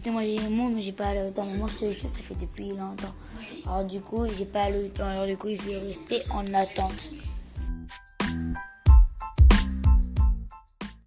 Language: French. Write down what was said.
putain, moi, j'ai moi, mais j'ai pas le temps. Moi, je te ça fait depuis longtemps. Alors, du coup, j'ai pas le temps. Alors, du coup, je vais rester en attente.